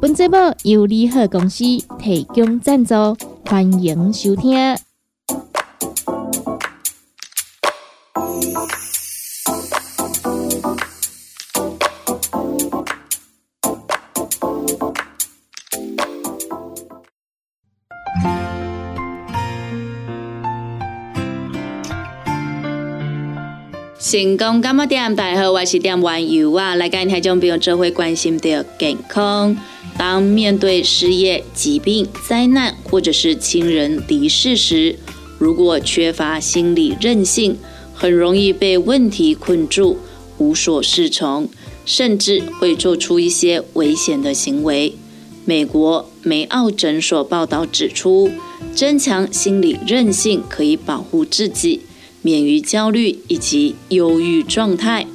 本节目由利好公司提供赞助，欢迎收听。成功干么点？大家好，我是点玩游啊，来跟听众朋友这会关心的健康。当面对失业、疾病、灾难，或者是亲人离世时，如果缺乏心理韧性，很容易被问题困住，无所适从，甚至会做出一些危险的行为。美国梅奥诊所报道指出，增强心理韧性可以保护自己。免于焦虑以及忧郁状态，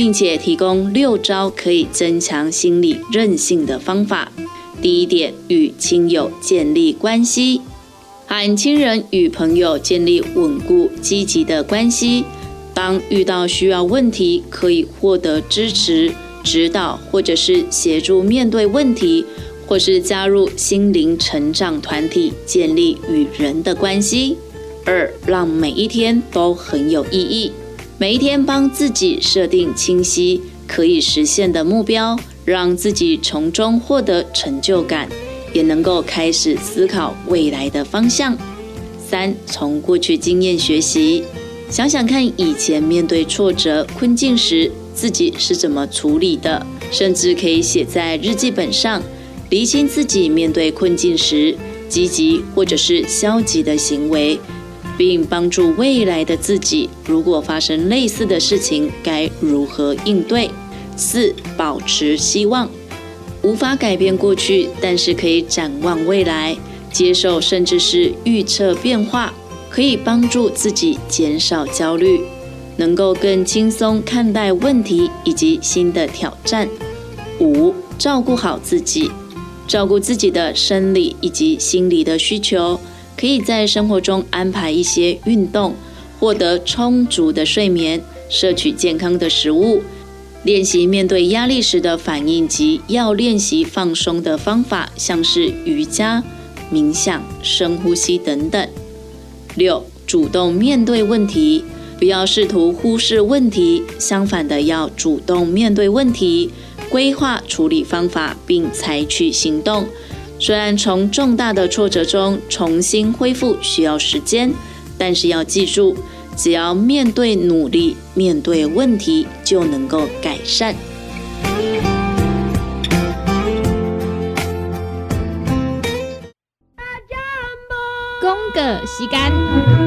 并且提供六招可以增强心理韧性的方法。第一点，与亲友建立关系，和亲人与朋友建立稳固积极的关系。当遇到需要问题，可以获得支持、指导，或者是协助面对问题，或是加入心灵成长团体，建立与人的关系。二，让每一天都很有意义。每一天帮自己设定清晰、可以实现的目标，让自己从中获得成就感，也能够开始思考未来的方向。三，从过去经验学习，想想看以前面对挫折困境时自己是怎么处理的，甚至可以写在日记本上，厘清自己面对困境时积极或者是消极的行为。并帮助未来的自己，如果发生类似的事情，该如何应对？四、保持希望，无法改变过去，但是可以展望未来，接受甚至是预测变化，可以帮助自己减少焦虑，能够更轻松看待问题以及新的挑战。五、照顾好自己，照顾自己的生理以及心理的需求。可以在生活中安排一些运动，获得充足的睡眠，摄取健康的食物，练习面对压力时的反应及要练习放松的方法，像是瑜伽、冥想、深呼吸等等。六，主动面对问题，不要试图忽视问题，相反的要主动面对问题，规划处理方法，并采取行动。虽然从重大的挫折中重新恢复需要时间，但是要记住，只要面对努力、面对问题，就能够改善。恭哥时间。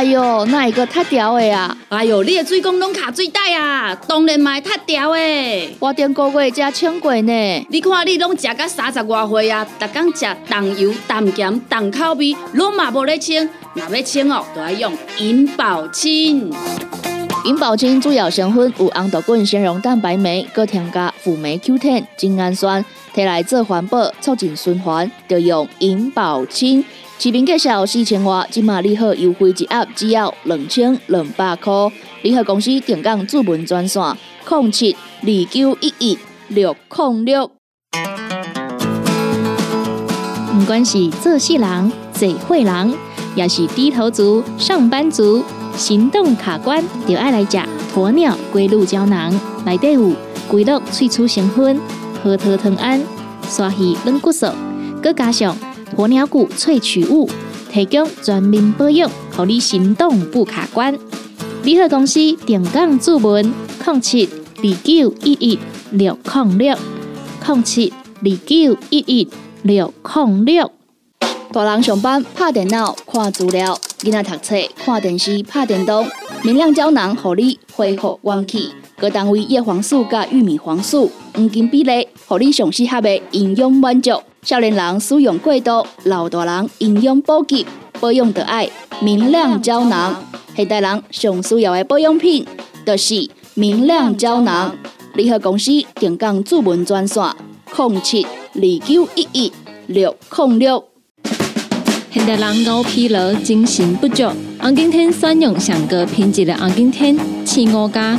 哎哟，那一个太屌的呀！哎哟，你的水工拢卡最大啊，当然卖太屌的。我顶个月才称过呢。你看你拢食到三十外岁啊，逐天食重油、重咸、重口味，拢嘛无咧称。若要称哦，就要用银保清。银保清主要成分有红豆根、纤溶蛋白酶，搁添加辅酶 Q10、精氨酸，摕来做环保、促进循环，就用银保清。市面介绍四千瓦，今马利好优惠一盒只要两千两百块。利好公司定岗主文专线：零七二九一一六零六。不管是做事人、做会人，也是低头族、上班族，行动卡关，就爱来吃鸵鸟龟鹿胶囊。内底有龟鹿萃取成分，核桃藤胺、刷鱼软骨素，佮加上。鸵鸟骨萃取物提供全面保养，让你行动不卡关。联合公司定岗注文：零七二九一一六零六零七二九一一六零六。大人上班拍电脑看资料，囡仔读册看电视拍电动，明亮胶囊，让你恢复元气。各单位叶黄素甲玉米黄素黄金比例，互你上适合的营养满足。少年人使用过度，老大人营养补给保养的爱明亮胶囊。现代人上需要的保养品，就是明亮胶囊。联合公司定岗主文专线：零七二九一一六零六。现代人熬疲劳、精神不足，红景天选用上个品质的红景天，青五加。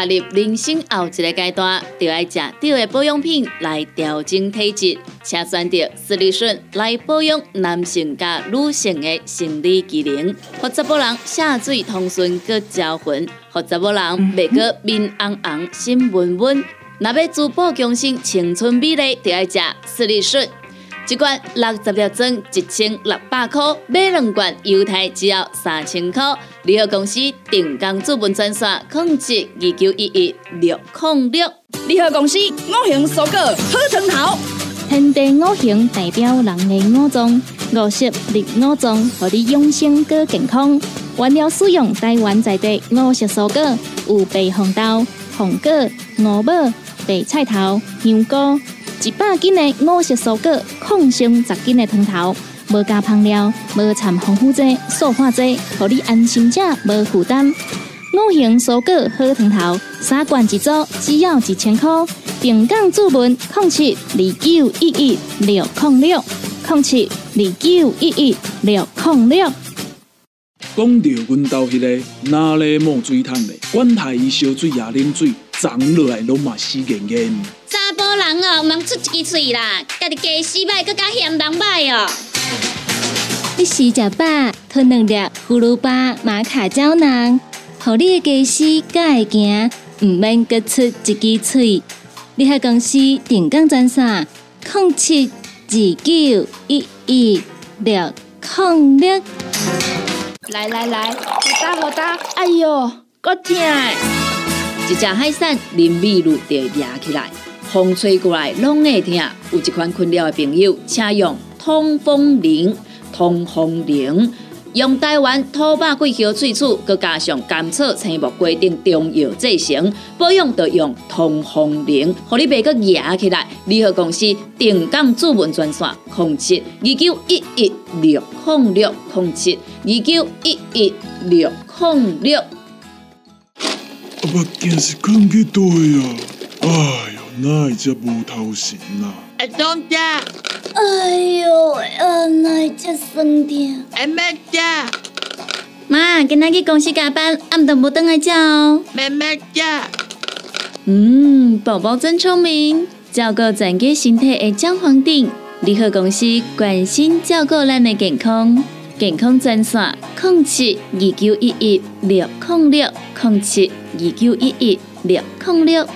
踏入人生后一个阶段，就要食对的保养品来调整体质，请选择斯利顺来保养男性加女性的生理机能，或者某人下水通顺个招魂，或者某人袂个面红红心温温。若要珠宝强身、青春美丽，就要食斯利顺。一罐六十粒装，一千六百块；买两罐，犹太只要三千块。联合公司定岗资本专线：控制二九一一六零六。联合公司五行蔬果好成头，天地五行代表人的五脏，五色绿五脏，让你养生更健康。原料使用台湾在地五色蔬果，有白红豆、红果、五宝、白菜头、香菇。一百斤的五色蔬果，放心十斤的汤头，无加香料，无掺防腐剂、塑化剂，让你安心吃，无负担。五行蔬果好汤头，三罐一组，只要一千块。平港注文：控七二九一一六零六控七二九一一六零六。讲到阮兜迄个哪里冒水桶的，管他伊烧水也啉水，长落来拢嘛死严严。哦，毋通出一支喙啦，家己家洗歹，搁加嫌人歹哦。你洗食饱，吞两粒葫芦巴、玛卡胶囊，互你的家洗才会行，毋免搁出一支喙。你喺公司定岗赚啥？零七二九一一六零六。来来来，好打好打，哎哟，够痛！一只海扇林密路就压起来。风吹过来拢会疼，有一款困扰的朋友，请用通风铃。通风铃用台湾土白桂花萃取，佮加上甘草、青木规定中药制成，保养要用通风铃，互你袂佮压起来。联合公司定岗主文专线：零七二九一一六零六零七二九一一六零六。阿爸，今是讲几多呀？哎。哪会只无头神啊？阿东姐，哎呦，啊，哪会只酸痛？阿妹姐，妈，今仔去公司加班，暗顿无等来吃哦。妹妹姐，嗯，宝宝真聪明，照顾整个身体的姜黄顶。联合公司关心照顾咱的健康，健康专线：零七二九一一六零六零七二九一一六零六。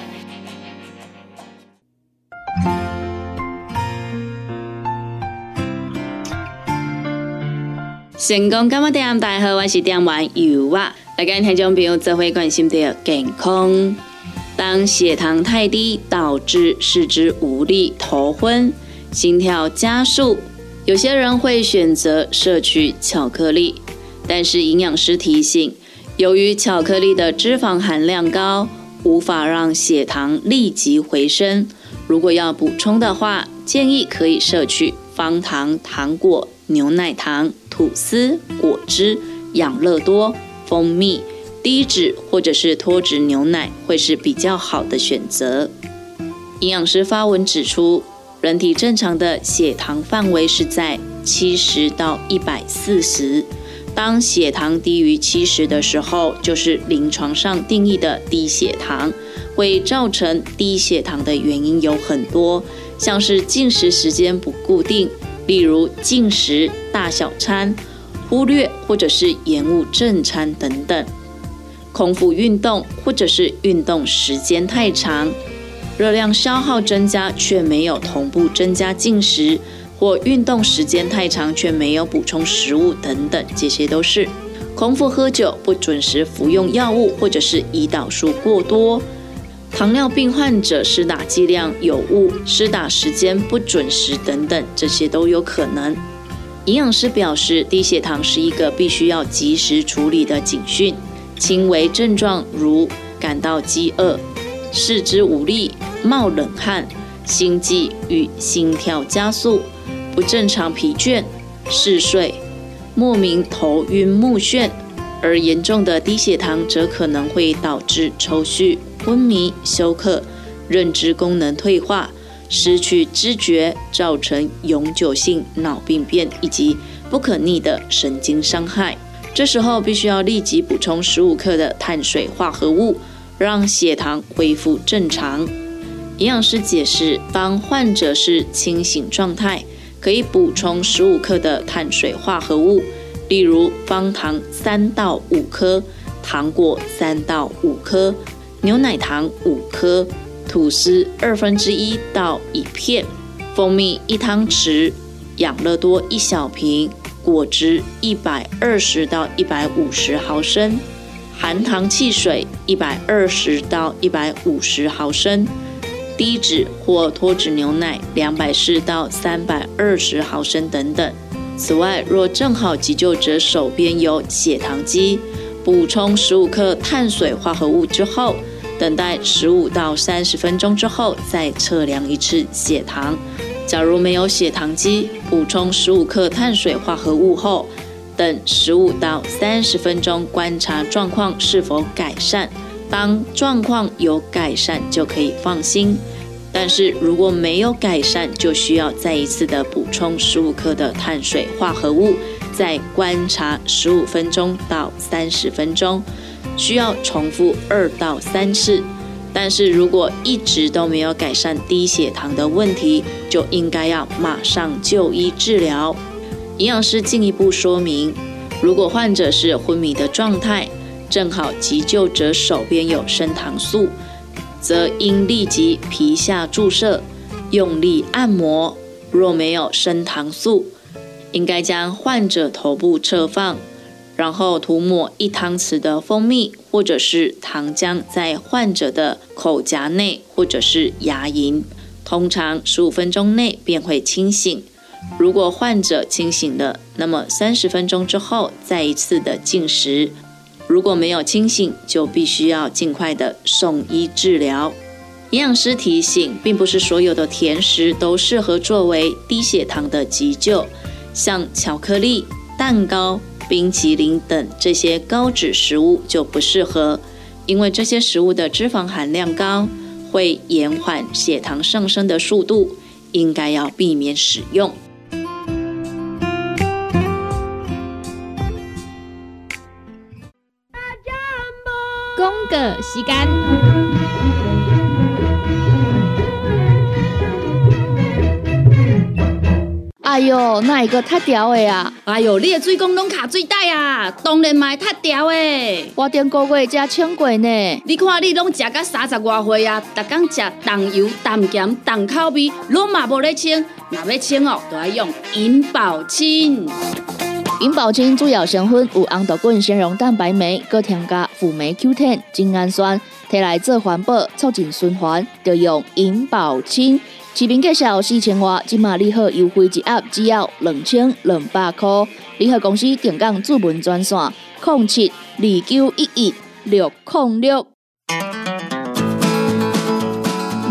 成功干么店？大家好，我是店员尤啊。来跟听众朋友做会关心的健康。当血糖太低，导致四肢无力、头昏、心跳加速，有些人会选择摄取巧克力。但是营养师提醒，由于巧克力的脂肪含量高，无法让血糖立即回升。如果要补充的话，建议可以摄取方糖、糖果、牛奶糖。吐司、果汁、养乐多、蜂蜜、低脂或者是脱脂牛奶会是比较好的选择。营养师发文指出，人体正常的血糖范围是在七十到一百四十。当血糖低于七十的时候，就是临床上定义的低血糖。会造成低血糖的原因有很多，像是进食时间不固定。例如进食大小餐、忽略或者是延误正餐等等，空腹运动或者是运动时间太长，热量消耗增加却没有同步增加进食，或运动时间太长却没有补充食物等等，这些都是。空腹喝酒、不准时服用药物，或者是胰岛素过多。糖尿病患者施打剂量有误、施打时间不准时等等，这些都有可能。营养师表示，低血糖是一个必须要及时处理的警讯。轻微症状如感到饥饿、四肢无力、冒冷汗、心悸与心跳加速、不正常疲倦、嗜睡、莫名头晕目眩，而严重的低血糖则可能会导致抽搐、昏迷、休克、认知功能退化。失去知觉，造成永久性脑病变以及不可逆的神经伤害。这时候必须要立即补充十五克的碳水化合物，让血糖恢复正常。营养师解释，当患者是清醒状态，可以补充十五克的碳水化合物，例如方糖三到五颗、糖果三到五颗、牛奶糖五颗。吐司二分之一到一片，蜂蜜一汤匙，养乐多一小瓶，果汁一百二十到一百五十毫升，含糖汽水一百二十到一百五十毫升，低脂或脱脂牛奶两百四到三百二十毫升等等。此外，若正好急救者手边有血糖机，补充十五克碳水化合物之后。等待十五到三十分钟之后，再测量一次血糖。假如没有血糖机，补充十五克碳水化合物后，等十五到三十分钟，观察状况是否改善。当状况有改善，就可以放心。但是如果没有改善，就需要再一次的补充十五克的碳水化合物，再观察十五分钟到三十分钟。需要重复二到三次，但是如果一直都没有改善低血糖的问题，就应该要马上就医治疗。营养师进一步说明，如果患者是昏迷的状态，正好急救者手边有升糖素，则应立即皮下注射，用力按摩。若没有升糖素，应该将患者头部侧放。然后涂抹一汤匙的蜂蜜或者是糖浆在患者的口颊内或者是牙龈，通常十五分钟内便会清醒。如果患者清醒了，那么三十分钟之后再一次的进食。如果没有清醒，就必须要尽快的送医治疗。营养师提醒，并不是所有的甜食都适合作为低血糖的急救，像巧克力、蛋糕。冰淇淋等这些高脂食物就不适合，因为这些食物的脂肪含量高，会延缓血糖上升的速度，应该要避免使用。时间。哎哟，那一个太屌的啊！哎哟，你的水工拢卡水袋啊，当然嘛太屌的。我顶个月才称过呢。你看你拢食到三十外岁啊，逐工食重油、重咸、重口味，拢嘛无咧称。若要称哦，都要用银保清。银保清主要成分有红豆根、纤溶蛋白酶，搁添加辅酶 Q10、精氨酸，摕来做环保、促进循环，就用银保清。市面介绍四千块，今马礼盒优惠一盒只要两千两百块。礼盒公司定岗主文专线：零七二九一一六零六。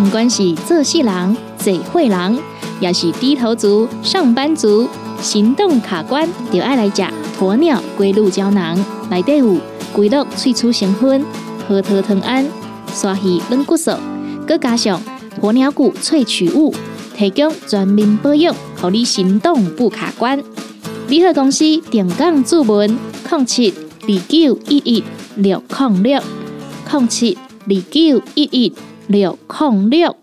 不管是做事人、做会人，也是低头族、上班族、行动卡关，就爱来食鸵鸟龟鹿胶囊。内底有龟鹿萃取成分，核桃藤胺、刷鱼软骨素，佮加上。鸵鸟骨萃取物，提供全面保养，让你行动不卡关。联合公司定岗注文：零七二九一一六零六零七二九一一六零六。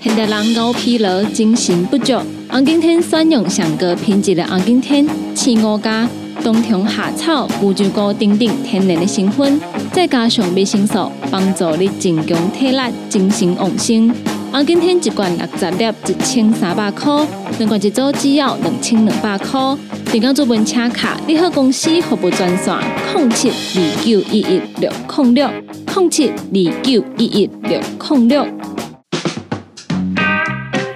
现代人熬疲劳、精神不足，红景天选用上个品质的红景天，青五加冬虫夏草、乌鸡菇等等天然的成分，再加上维生素，帮助你增强体力、精神旺盛。红景天一罐六十粒，一千三百块；两罐一组只要两千两百块。订购做本车卡，你好公司服务专线：零七二九一一六零六零七二九一一六零六。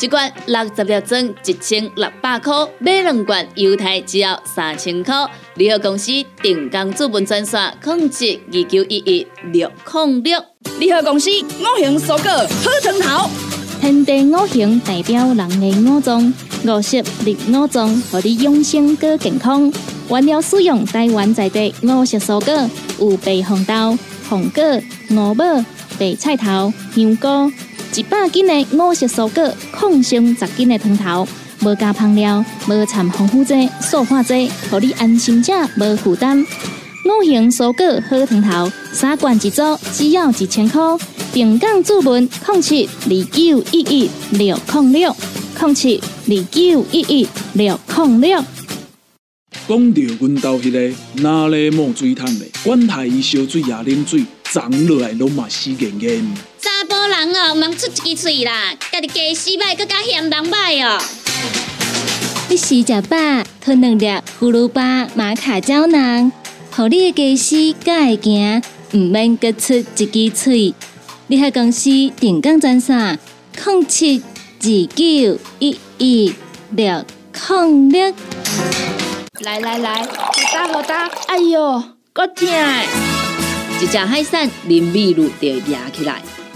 一罐六十粒装，一千六百块；买两罐，犹太只要三千块。联合公司定岗资本专线：控制二九一一六零六。联合公司五行蔬果好藤头，天地五行代表人的五脏，五色绿五脏，让你养生更健康。原料使用台湾在地五色蔬果，有白红豆、红果、五宝、白菜头、香菇。一百斤的五色蔬果，抗性十斤的汤头，无加香料，无掺防腐剂、塑化剂，让你安心吃，无负担。五行蔬果好汤头，三罐一组，只要一千块。平港注文：零七二九一一六零六零七二九一一六零六。讲到阮兜迄个哪里冒水桶的，管他伊烧水也啉水，长落来拢嘛死严严。查甫人哦，毋通出一支喙啦，家己家洗歹，搁加嫌人歹哦。你食食饱，吞两粒葫芦巴、玛卡胶囊，互你的家洗才会行，毋免搁出一支喙。你喺公司定岗专线：零七二九一一六零六。来来来，好打好打，哎哟，够痛！一只海扇淋米露就压起来，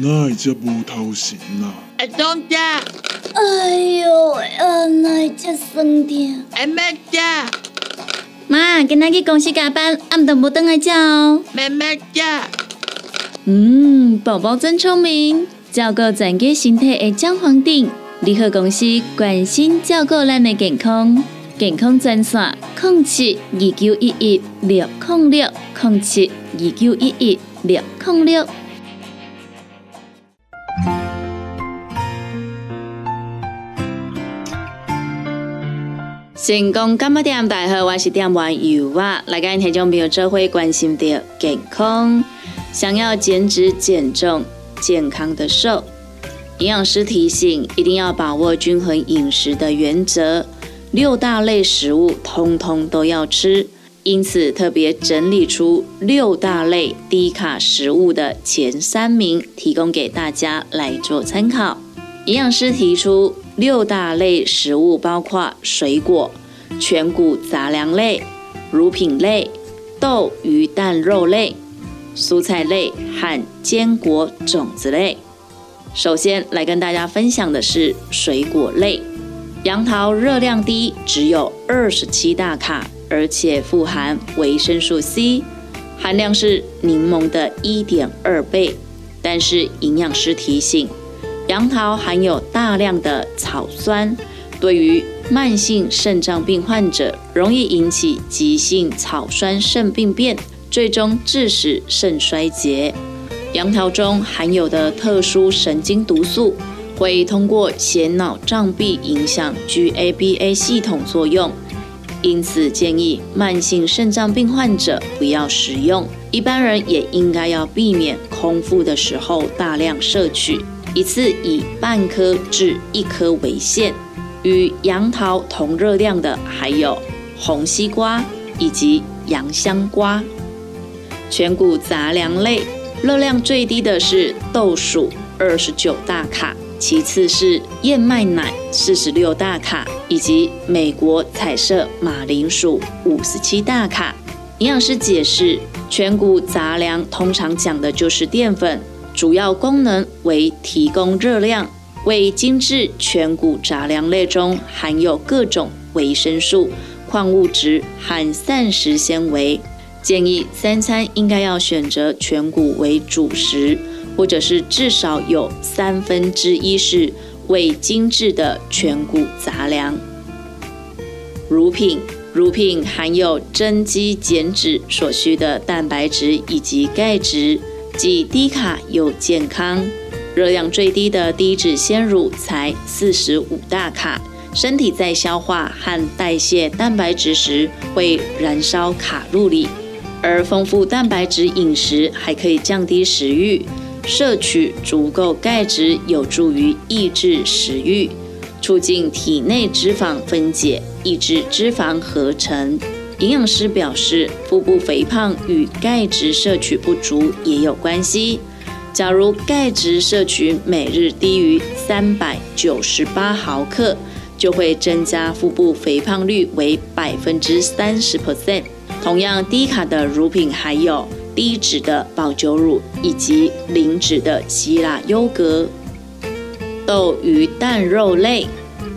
哪会遮无头神啊？阿东家，哎哟，啊，哪只酸痛？阿妹家，妈，今仔去公司加班，暗顿无等来叫哦。妹妹家，嗯，宝宝真聪明，照顾全家身体的姜黄锭。联合公司关心照顾咱的健康，健康专线：零七二九一一六零六零七二九一一六零六。成功干么店大好，我是店员尤啊，来跟听众朋友做会关心的健康，想要减脂减重、健康的瘦，营养师提醒一定要把握均衡饮食的原则，六大类食物通通都要吃，因此特别整理出六大类低卡食物的前三名，提供给大家来做参考。营养师提出。六大类食物包括水果、全谷杂粮类、乳品类、豆、鱼、蛋、肉类、蔬菜类和坚果种子类。首先来跟大家分享的是水果类，杨桃热量低，只有二十七大卡，而且富含维生素 C，含量是柠檬的一点二倍。但是营养师提醒。杨桃含有大量的草酸，对于慢性肾脏病患者容易引起急性草酸肾病变，最终致使肾衰竭。杨桃中含有的特殊神经毒素，会通过血脑障壁影响 GABA 系统作用，因此建议慢性肾脏病患者不要食用。一般人也应该要避免空腹的时候大量摄取，一次以半颗至一颗为限。与杨桃同热量的还有红西瓜以及洋香瓜。全谷杂粮类热量最低的是豆薯，二十九大卡。其次是燕麦奶四十六大卡，以及美国彩色马铃薯五十七大卡。营养师解释，全谷杂粮通常讲的就是淀粉，主要功能为提供热量。为精致全谷杂粮类中含有各种维生素、矿物质和膳食纤维，建议三餐应该要选择全谷为主食。或者是至少有三分之一是未精制的全谷杂粮。乳品，乳品含有增肌减脂所需的蛋白质以及钙质，既低卡又健康。热量最低的低脂鲜乳才四十五大卡，身体在消化和代谢蛋白质时会燃烧卡路里，而丰富蛋白质饮食还可以降低食欲。摄取足够钙质有助于抑制食欲，促进体内脂肪分解，抑制脂肪合成。营养师表示，腹部肥胖与钙质摄取不足也有关系。假如钙质摄取每日低于三百九十八毫克，就会增加腹部肥胖率为百分之三十 percent。同样低卡的乳品还有。低脂的保酒乳以及零脂的希腊优格。豆鱼蛋肉类，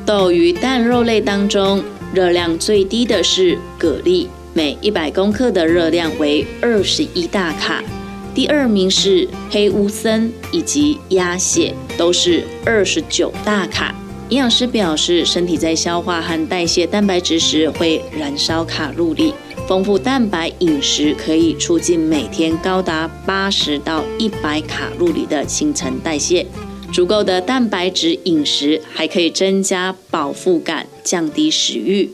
豆鱼蛋肉类当中热量最低的是蛤蜊，每一百克的热量为二十一大卡。第二名是黑乌参以及鸭血，都是二十九大卡。营养师表示，身体在消化和代谢蛋白质时会燃烧卡路里。丰富蛋白饮食可以促进每天高达八十到一百卡路里的新陈代谢。足够的蛋白质饮食还可以增加饱腹感，降低食欲。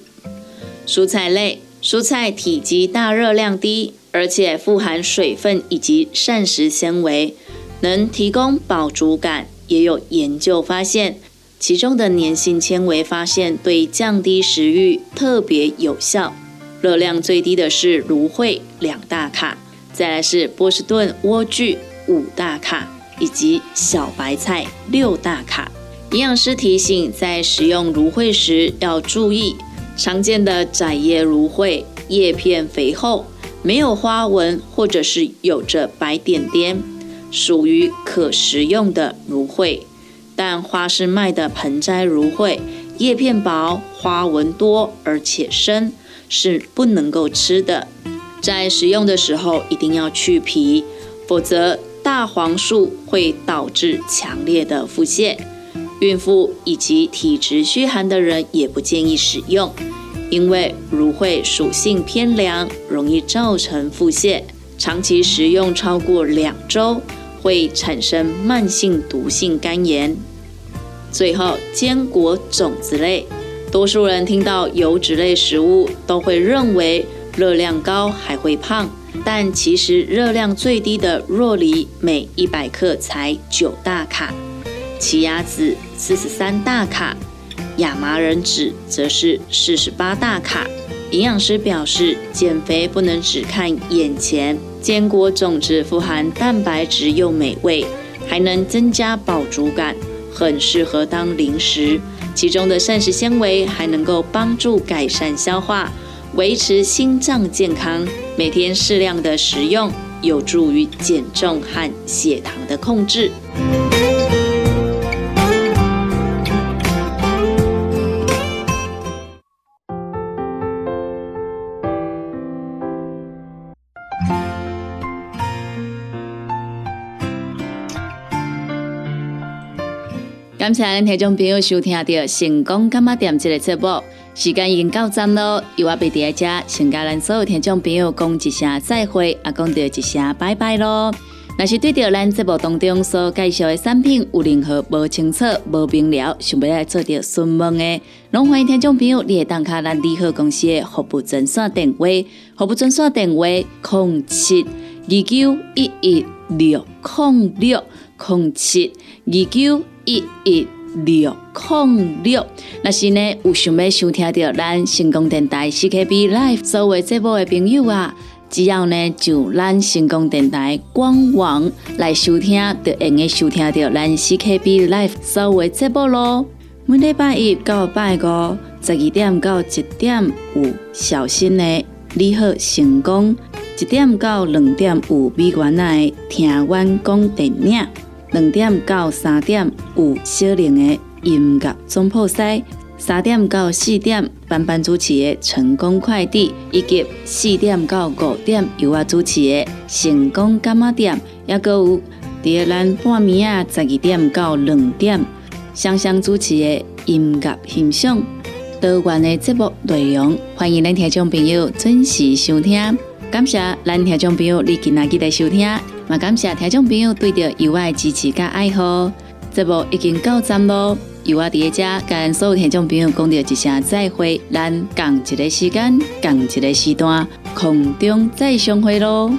蔬菜类，蔬菜体积大，热量低，而且富含水分以及膳食纤维，能提供饱足感。也有研究发现，其中的粘性纤维发现对降低食欲特别有效。热量最低的是芦荟两大卡，再来是波士顿莴苣五大卡，以及小白菜六大卡。营养师提醒，在食用芦荟时要注意，常见的窄叶芦荟叶片肥厚，没有花纹，或者是有着白点点，属于可食用的芦荟。但花市卖的盆栽芦荟，叶片薄，花纹多，而且深。是不能够吃的，在食用的时候一定要去皮，否则大黄素会导致强烈的腹泻。孕妇以及体质虚寒的人也不建议使用，因为芦荟属性偏凉，容易造成腹泻。长期食用超过两周，会产生慢性毒性肝炎。最后，坚果种子类。多数人听到油脂类食物都会认为热量高还会胖，但其实热量最低的若梨每一百克才九大卡，奇亚籽四十三大卡，亚麻仁籽则是四十八大卡。营养师表示，减肥不能只看眼前，坚果种子富含蛋白质又美味，还能增加饱足感，很适合当零食。其中的膳食纤维还能够帮助改善消化，维持心脏健康。每天适量的食用，有助于减重和血糖的控制。感谢听众朋友收听到成功干妈店这个节目，时间已经到站咯，由我贝第一家，请跟咱所有听众朋友讲一声再会，也，讲到一声拜拜咯。若是对着咱节目当中所介绍的产品有任何无清楚、无明了，想要来做着询问的，拢欢迎听众朋友你会打卡咱利好公司的服务专线电话，服务专线电话零七二九一一六零六零七二九一一六零六。若是呢有想要收听到咱成功电台 CKB Live 所有节目的朋友啊！只要呢，就咱成功电台官网来收听，就会用收听到咱 CKB Life 所有节目咯。每礼拜一到拜五十二点到一点有小新的你好成功，一点到两点有美元的听阮讲电影，两点到三点有小玲的音乐总铺西。三点到四点，班班主持的成功快递，以及四点到五点由我主持的成功干妈店，也个有第二咱半暝啊十二点到两点，双双主持的音乐欣赏，多元的节目内容，欢迎咱听众朋友准时收听。感谢咱听众朋友你今仔日来收听，也感谢听众朋友对着由我的支持甲爱好。节目已经到站咯。由我伫遮跟所有听众朋友讲着一声再会，咱共一个时间，共一个时段，空中再相会咯。